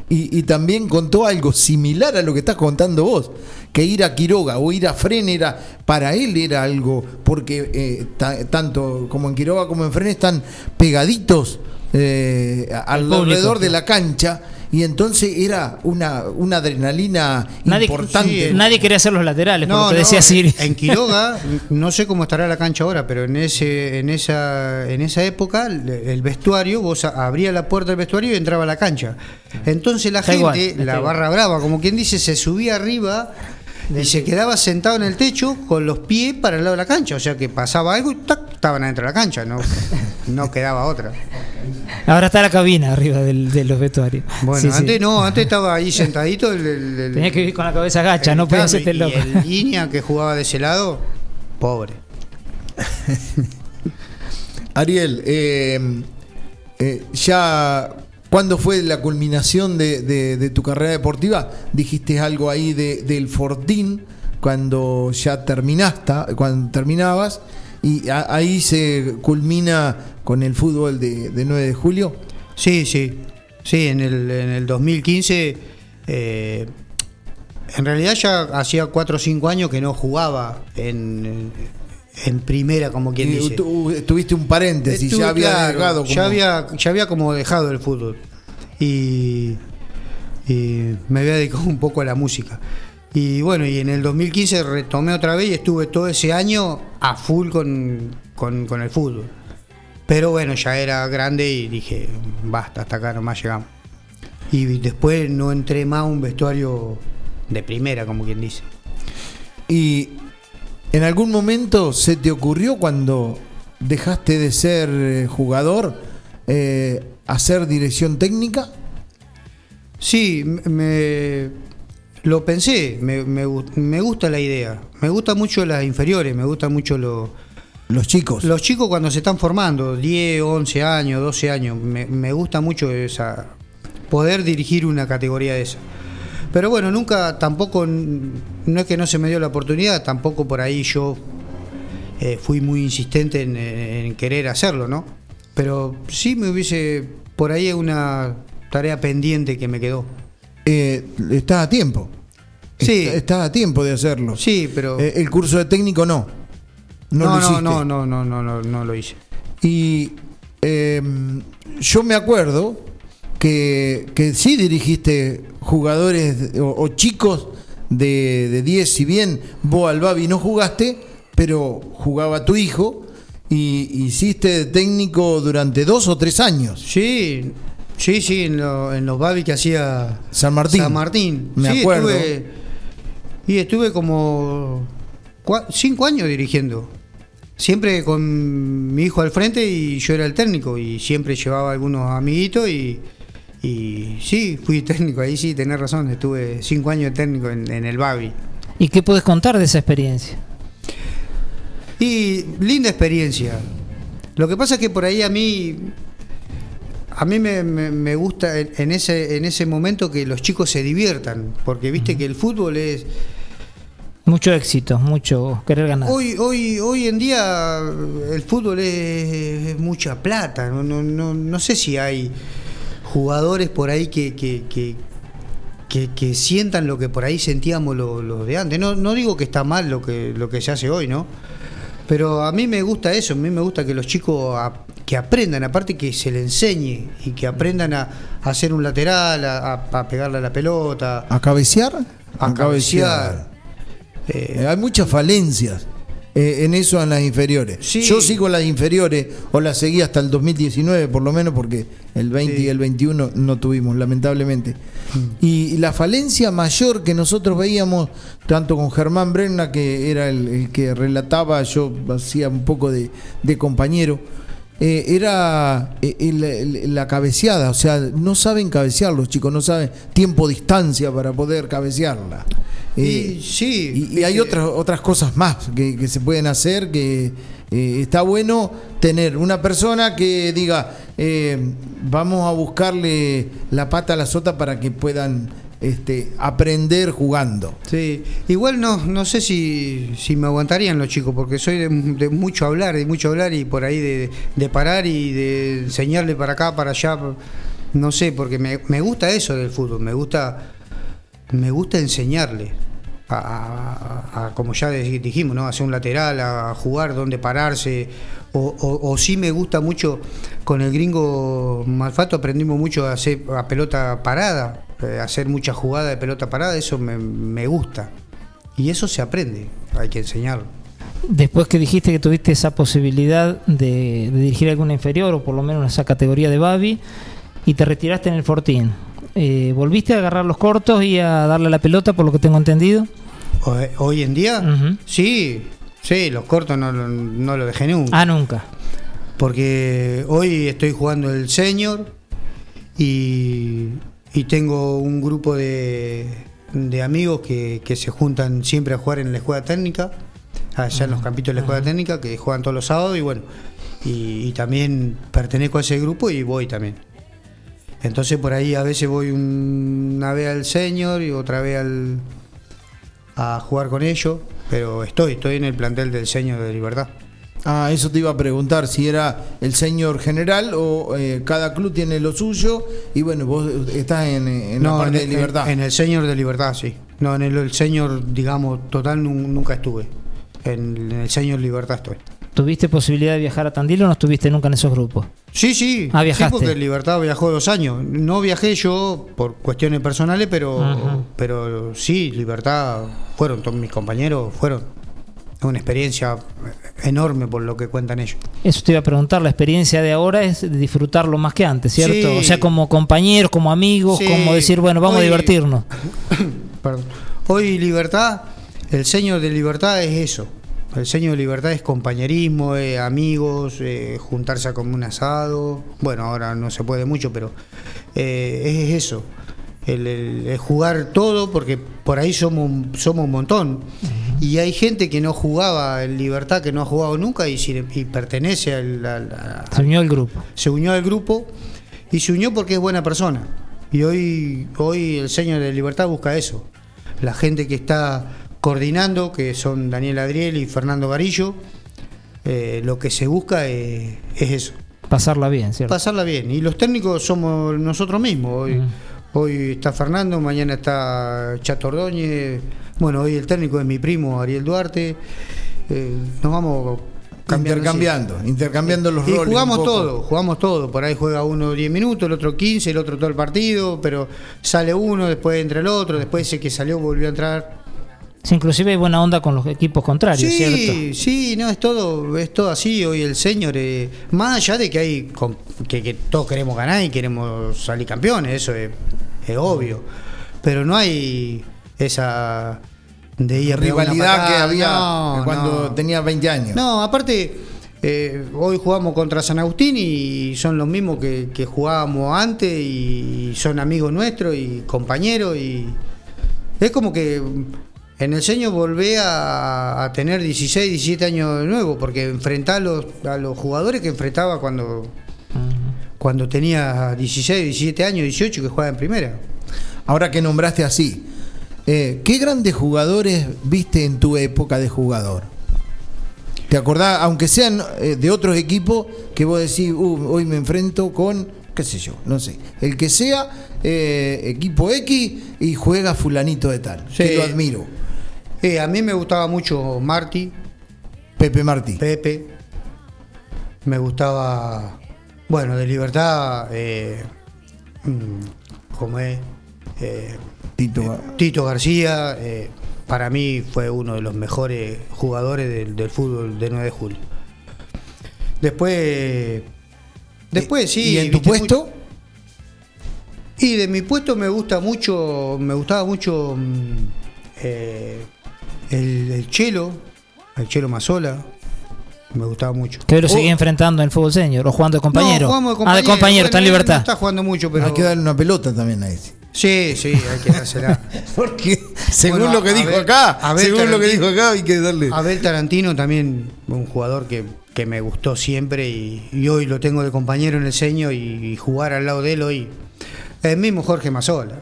y, y también contó algo similar a lo que estás contando vos, que ir a Quiroga o ir a Fren era, para él era algo, porque eh, ta- tanto como en Quiroga como en Fren están pegaditos eh, alrededor de la cancha y entonces era una, una adrenalina Nadie, importante. sí, nadie quería ser los laterales, por No, lo que no, decía Siri. En Quiroga, <laughs> no sé cómo estará la cancha ahora, pero en ese, en esa, en esa época, el, vestuario, vos abrías la puerta del vestuario y entraba a la cancha. Entonces la Está gente, igual, la igual. barra brava, como quien dice, se subía arriba y se quedaba sentado en el techo con los pies para el lado de la cancha. O sea que pasaba algo y ¡tac! estaban adentro de la cancha, no, no quedaba otra. Ahora está la cabina arriba del- de los vestuarios. Bueno, Sí, sí. antes no, antes estaba ahí sentadito. El, el- el- Tenía que vivir con la cabeza gacha, no podía Claro, hacerte y loco. el línea que jugaba de ese lado, pobre. <laughs> Ariel, eh, eh, ya ¿cuándo fue la culminación de, tu carrera deportiva? Dijiste algo ahí de- del Fortín cuando ya terminaste, cuando terminabas, y ahí se culmina con el fútbol de, de 9 de julio. Sí, sí. Sí, en el, en el 2015, eh, en realidad ya hacía 4 o 5 años que no jugaba en primera, como quien Y dice. tu- tuviste un paréntesis, Estuve, ya había claro, dejado como- ya había ya había como dejado el fútbol. Y, y me había dedicado un poco a la música. Y bueno y en el 2015 retomé otra vez y estuve todo ese año a full con, con, con el fútbol. Pero bueno ya era grande y dije basta hasta acá nomás llegamos y después no entré más a un vestuario de primera como quien dice. Y en algún momento se te ocurrió cuando dejaste de ser eh, jugador eh, hacer dirección técnica? Sí, me lo pensé, me, me gu- me gusta la idea. Me gusta mucho las inferiores, me gusta mucho lo- Los chicos. los chicos cuando se están formando, 10, 11 años, 12 años. Me, me gusta mucho esa, poder dirigir una categoría de esa. Pero bueno, nunca, tampoco, no es que no se me dio la oportunidad, tampoco por ahí yo eh, fui muy insistente en, en querer hacerlo, ¿no? Pero sí me hubiese, por ahí una tarea pendiente que me quedó. Eh, está a tiempo. Sí. Está, está a tiempo de hacerlo. Sí, pero. Eh, el curso de técnico no. No, No, lo no, no, no, no, no, no, no lo hice. Y eh, yo me acuerdo que, que sí dirigiste jugadores o, o chicos de, de 10, si bien vos al Babi no jugaste, pero jugaba tu hijo y hiciste técnico durante dos o tres años. Sí, sí, sí, en, lo- en los Babi que hacía San Martín. San Martín. Me Sí, acuerdo. estuve- y estuve como cinco años dirigiendo. Siempre con mi hijo al frente y yo era el técnico y siempre llevaba algunos amiguitos y, y sí, fui técnico, ahí sí, tenés razón, estuve cinco años de técnico en, en el Babi. ¿Y qué puedes contar de esa experiencia? Y linda experiencia. Lo que pasa es que por ahí a mí a mí me, me- me gusta en, ese en ese momento que los chicos se diviertan, porque viste que el fútbol es Mucho éxito, mucho querer ganar. hoy hoy hoy en día el fútbol es, es mucha plata, no, no, no, no sé si hay jugadores por ahí que, que, que, que- que sientan lo que por ahí sentíamos los lo de antes. No, no digo que está mal lo que, lo que se hace hoy, ¿no? Pero a mí me gusta eso, a mí me gusta que los chicos a- que aprendan, aparte que se les enseñe y que aprendan a, a hacer un lateral, a, a- a pegarle a la pelota, ¿A cabecear? a cabecear. Eh, hay muchas falencias eh, en eso en las inferiores. Sí. Yo sigo las inferiores, o las seguí hasta el 2019 por lo menos, porque el 20 y el 21 no tuvimos, lamentablemente. Y, y la falencia mayor que nosotros veíamos, tanto con Germán Brenna, que era el, el que relataba, yo hacía un poco de, de compañero, eh, era eh, el- el- la cabeceada, o sea, no saben cabecear los chicos, no saben tiempo, distancia para poder cabecearla. Eh, Y sí, y, y hay otras otras cosas más que, que se pueden hacer que eh, está bueno tener una persona que diga eh, vamos a buscarle la pata a la sota para que puedan este, aprender jugando. Sí, igual no, no sé si, si me aguantarían los chicos, porque soy de, mucho hablar, de mucho hablar y por ahí de, parar y de enseñarle para acá, para allá, no sé, porque me, me gusta eso del fútbol, me gusta, me gusta enseñarle. A, como ya dijimos, ¿no? hacer un lateral, a jugar, dónde pararse, o, o- o sí me gusta mucho, con el gringo Malfato aprendimos mucho a hacer a pelota parada, hacer mucha jugada de pelota parada, eso me, me gusta. Y eso se aprende, hay que enseñarlo. Después que dijiste que tuviste esa posibilidad de, de dirigir alguna inferior o por lo menos esa categoría de Babi y te retiraste en el Fortín, eh, ¿volviste a agarrar los cortos y a darle la pelota por lo que tengo entendido? Hoy, en día, sí, sí, los cortos no, no lo dejé nunca. Ah, nunca. Porque hoy estoy jugando el senior y, y tengo un grupo de, de amigos que, que se juntan siempre a jugar en la escuela técnica, allá en los campitos de la escuela técnica, que juegan todos los sábados y bueno, y, y también pertenezco a ese grupo y voy también. Entonces por ahí a veces voy un- una vez al senior y otra vez al, a jugar con ellos, pero estoy, estoy en el plantel del senior de Libertad. Ah, eso te iba a preguntar si era el señor general o eh, cada club tiene lo suyo y bueno, vos estás en, en la parte en, de libertad. En, el señor de libertad, sí. No, en el, el señor, digamos, total nun- nunca estuve. En, en el señor libertad estoy. ¿Tuviste posibilidad de viajar a Tandil o no estuviste nunca en esos grupos? Sí, sí. Ah, viajaste. Sí, porque en libertad viajó dos años. No viajé yo por cuestiones personales, pero, Ajá. pero sí, libertad fueron, todos mis compañeros fueron. Una experiencia enorme por lo que cuentan ellos. Eso te iba a preguntar, la experiencia de ahora es disfrutarlo más que antes, ¿cierto? Sí. O sea, como compañeros, como amigos, Sí. como decir, bueno, vamos a divertirnos. <coughs> Perdón. Hoy libertad, el señor de libertad es eso. El señor de libertad es compañerismo, amigos, eh, juntarse a comer un asado. Bueno, ahora no se puede mucho, pero eh, es eso. El, el- el jugar todo, porque por ahí somos, somos un montón. Y hay gente que no jugaba en libertad, que no ha jugado nunca y, pertenece al, al- a- Se unió el grupo. se unió al grupo y se unió porque es buena persona. Y hoy, hoy el señor de Libertad busca eso. La gente que está coordinando, que son Daniel Adriel y Fernando Garillo, eh, lo que se busca es eso. Pasarla bien, ¿cierto? Pasarla bien. Y los técnicos somos nosotros mismos. Hoy, hoy está Fernando, mañana está Chato Ordóñez. Bueno, hoy el técnico es mi primo Ariel Duarte. Eh, nos vamos cambiando Intercambiando, intercambiando los y roles. jugamos un poco. todo, jugamos todo. Por ahí juega uno 10 minutos, el otro 15, el otro todo el partido, pero sale uno, después entra el otro, después ese que salió volvió a entrar. Sí, inclusive hay buena onda con los equipos contrarios, ¿cierto? Sí, sí, no, es todo, es todo así. Hoy el señor, eh, más allá de que hay que, que todos queremos ganar y queremos salir campeones, eso es, es obvio. Pero no hay esa de ir rivalidad que había no, cuando no. tenía 20 años. No, aparte, eh, hoy jugamos contra San Agustín y son los mismos que, que jugábamos antes y son amigos nuestros y compañeros y es como que en el sueño volvé a, a tener 16, 17 años de nuevo porque enfrentar a los, a los jugadores que enfrentaba cuando, cuando tenía 16, 17 años, 18 que jugaba en primera. Ahora que nombraste así, eh, ¿qué grandes jugadores viste en tu época de jugador? ¿Te acordás, aunque sean eh, de otros equipos, que vos decís, "Uh, hoy me enfrento con, qué sé yo, no sé, el que sea, eh, equipo X y juega fulanito de tal, Sí. que lo admiro. A mí me gustaba mucho Marty, Pepe Martí. Pepe. Me gustaba, bueno, de Libertad, eh, mm, ¿cómo es? Eh, Tito, Tito García, eh, para mí fue uno de los mejores jugadores del, del fútbol de 9 de julio. Después, después sí. ¿Y en tu puesto? mucho- y de mi puesto me gusta mucho, me gustaba mucho mm, eh, el, el Chelo, el Chelo Mazola, me gustaba mucho. Que hoy lo Oh, seguía enfrentando en el fútbol senior o jugando de compañero. No, jugamos de Ah, de compañero, está en libertad. No está jugando mucho, pero. Hay que darle una pelota también a ese. Sí, sí, hay que dársela. <laughs> Porque según Bueno, lo que a dijo ver- acá, a ver, según lo que dijo acá, hay que darle. Abel Tarantino también, un jugador que, que me gustó siempre y, y hoy lo tengo de compañero en el seño y, y jugar al lado de él hoy. El mismo Jorge Mazola.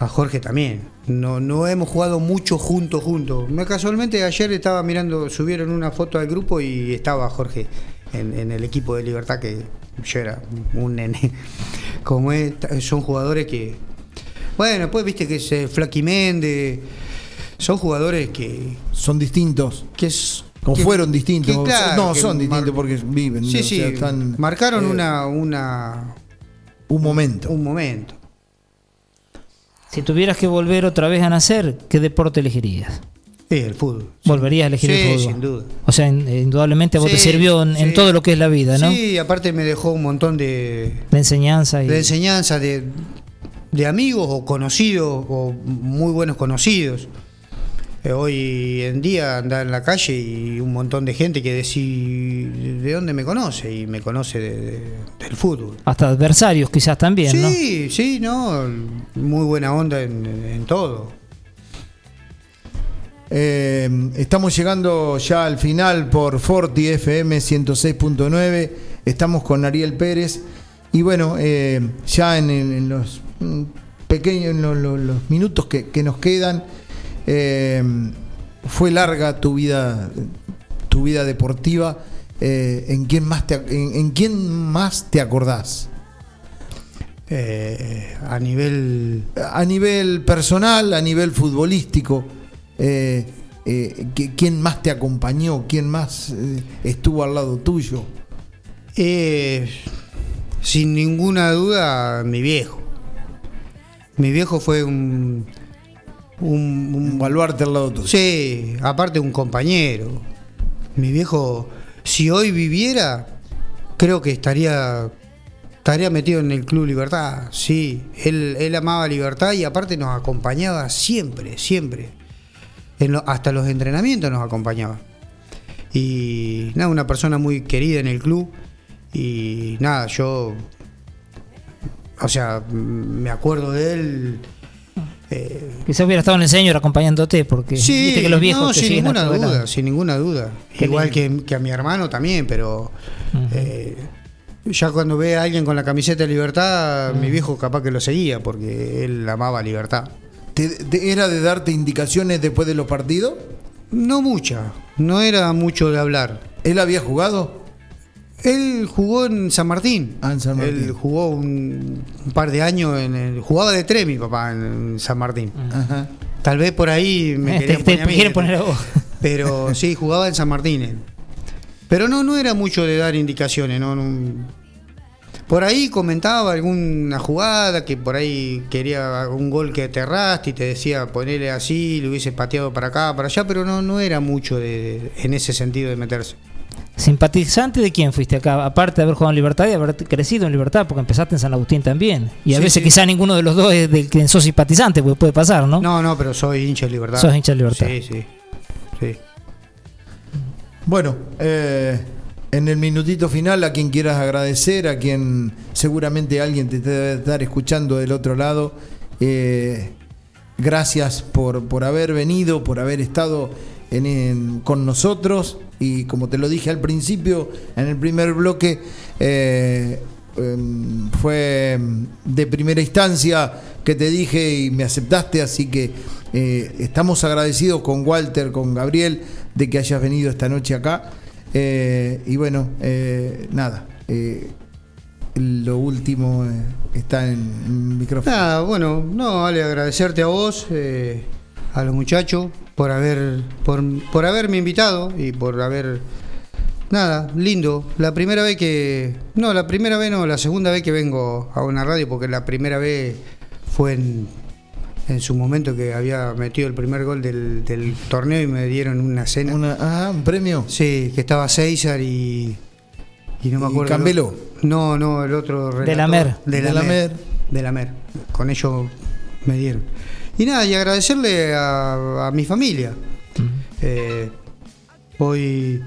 A Jorge también. No, no hemos jugado mucho juntos, juntos. Me casualmente ayer estaba mirando, subieron una foto al grupo y estaba Jorge en, en el equipo de Libertad que yo era un nene. <laughs> Como es, son jugadores que. Bueno, pues viste que es eh, Flaky Méndez. Son jugadores que. Son distintos. Que es, que- fueron distintos. que claro, no, que son distintos porque viven. Sí, o sí. están, marcaron eh, una, una. Un momento. Un momento. Si tuvieras que volver otra vez a nacer, ¿qué deporte elegirías? Sí, el fútbol. Volverías a elegir Sí, el fútbol. sin duda. O sea, in- indudablemente a vos te sirvió en, todo lo que es la vida, ¿no? Sí, aparte me dejó un montón de, De enseñanza y. de enseñanza de, de amigos o conocidos o muy buenos conocidos. Eh, hoy en día anda en la calle y un montón de gente que decís de dónde me conoce y me conoce de- de- del fútbol. Hasta adversarios quizás también, ¿no? Sí, sí, no, muy buena onda en, en todo. Eh, estamos llegando ya al final por Forti FM 106.9. Estamos con Ariel Pérez. Y bueno, eh, ya en, los mm, pequeños en los minutos que, que nos quedan, eh, fue larga tu vida, tu vida deportiva. Eh, ¿en, quién más te, en, en quién más te acordás? Eh, a nivel. A nivel personal, a nivel futbolístico. eh, ¿qui- ¿Quién más te acompañó? ¿Quién más estuvo al lado tuyo? Sin ninguna duda, mi viejo. Mi viejo fue un. Un, Un baluarte al lado. Sí, aparte un compañero. Mi viejo, si hoy viviera, creo que estaría estaría metido en el Club Libertad. Sí, él, él amaba Libertad y aparte nos acompañaba siempre, siempre. Hasta los entrenamientos nos acompañaba. Y nada, una persona muy querida en el club. Y nada, yo. O sea, me acuerdo de él. Eh, Quizás hubiera estado en el señor acompañándote, porque Sí, viste que los viejos no, te sin ninguna duda, lado. sin ninguna duda. Qué Igual que, que a mi hermano también, pero eh, ya cuando ve a alguien con la camiseta de libertad, mi viejo capaz que lo seguía porque él amaba libertad. ¿Te- te- ¿Era de darte indicaciones después de los partidos? No mucha, no era mucho de hablar. ¿Él había jugado? Él jugó en San Martín. Ah, en San Martín. Él jugó un, un par de años en el. Jugaba de tres mi papá en San Martín. Ajá. Tal vez por ahí me Eh, querían te- te poner a mí, quieren poner a vos. <laughs> Pero sí, jugaba en San Martín. él. Pero no, no era mucho de dar indicaciones, no, no. Por ahí comentaba alguna jugada que por ahí quería un gol que te erraste y te decía ponerle así, le hubiese pateado para acá, para allá, pero no, no era mucho de, en ese sentido de meterse. ¿Simpatizante de quién fuiste acá? Aparte de haber jugado en Libertad y haber crecido en Libertad, porque empezaste en San Agustín también. Y a Sí, veces sí. quizá ninguno de los dos es del que sos simpatizante, porque puede pasar, ¿no? No, no, pero soy hincha de libertad. Sos hincha de Libertad. Sí, sí. sí. Bueno, eh, en el minutito final, a quien quieras agradecer, a quien seguramente alguien te debe estar escuchando del otro lado, eh, gracias por, por haber venido, por haber estado en- en- con nosotros y como te lo dije al principio, en el primer bloque, eh, em, fue de primera instancia que te dije y me aceptaste, así que eh, estamos agradecidos con Walter, con Gabriel, de que hayas venido esta noche acá. Eh, y bueno, nada, lo último está en el micrófono. Nada, bueno, no, vale agradecerte a vos, a los muchachos, por haber, por, por haberme invitado y por haber. Nada, lindo. La primera vez que. No, la primera vez no, la segunda vez que vengo a una radio, porque la primera vez fue en, en su momento que había metido el primer gol del, del torneo y me dieron una cena. Una, ah, un premio. Sí, que estaba César y. Y no me ¿Y acuerdo. el Cambelo? No, no, el otro. De la Mer. De la, De la Mer. Mer. De la Mer. Con ellos me dieron. Y nada, y agradecerle a, a mi familia. Eh, hoy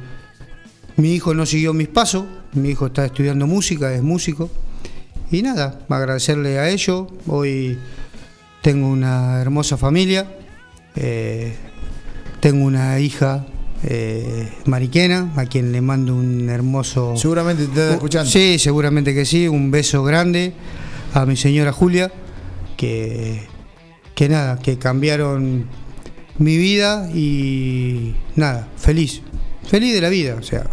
mi hijo no siguió mis pasos. Mi hijo está estudiando música, es músico. Y nada, agradecerle a ellos. Hoy tengo una hermosa familia. Eh, tengo una hija eh, mariquena, a quien le mando un hermoso. Seguramente te está escuchando. Sí, seguramente que sí. Un beso grande a mi señora Julia, que, que nada, que cambiaron mi vida y nada, feliz. Feliz de la vida. O sea,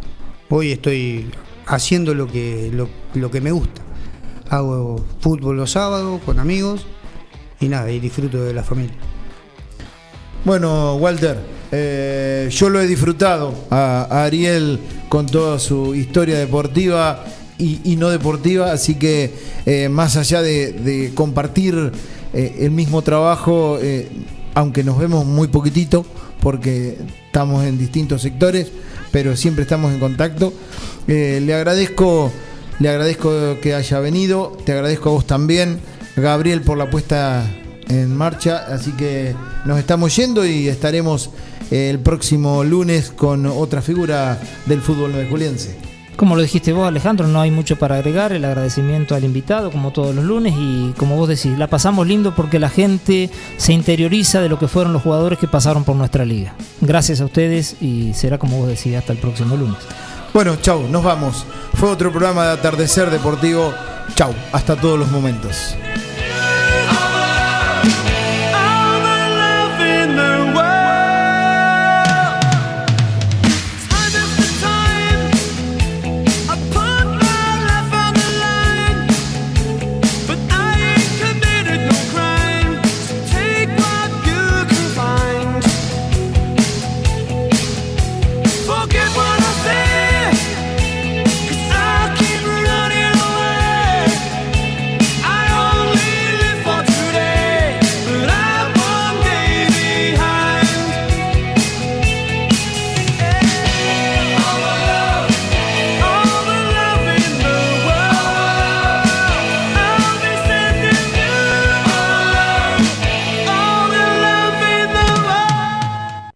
hoy estoy haciendo lo que, lo, lo que me gusta. Hago fútbol los sábados con amigos y nada, y disfruto de la familia. Bueno, Walter, eh, yo lo he disfrutado a, Ariel con toda su historia deportiva y, no deportiva, así que eh, más allá de compartir eh, el mismo trabajo, eh, aunque nos vemos muy poquitito, porque estamos en distintos sectores, pero siempre estamos en contacto, eh, le agradezco, le agradezco que haya venido, te agradezco a vos también, Gabriel, por la puesta en marcha, así que nos estamos yendo y estaremos el próximo lunes con otra figura del fútbol nuevejuliense. Como lo dijiste vos, Alejandro, no hay mucho para agregar. El agradecimiento al invitado, como todos los lunes, y como vos decís, la pasamos lindo porque la gente se interioriza de lo que fueron los jugadores que pasaron por nuestra liga. Gracias a ustedes y será como vos decís hasta el próximo lunes. Bueno, chau, nos vamos. Fue otro programa de Atardecer Deportivo. Chau, hasta todos los momentos.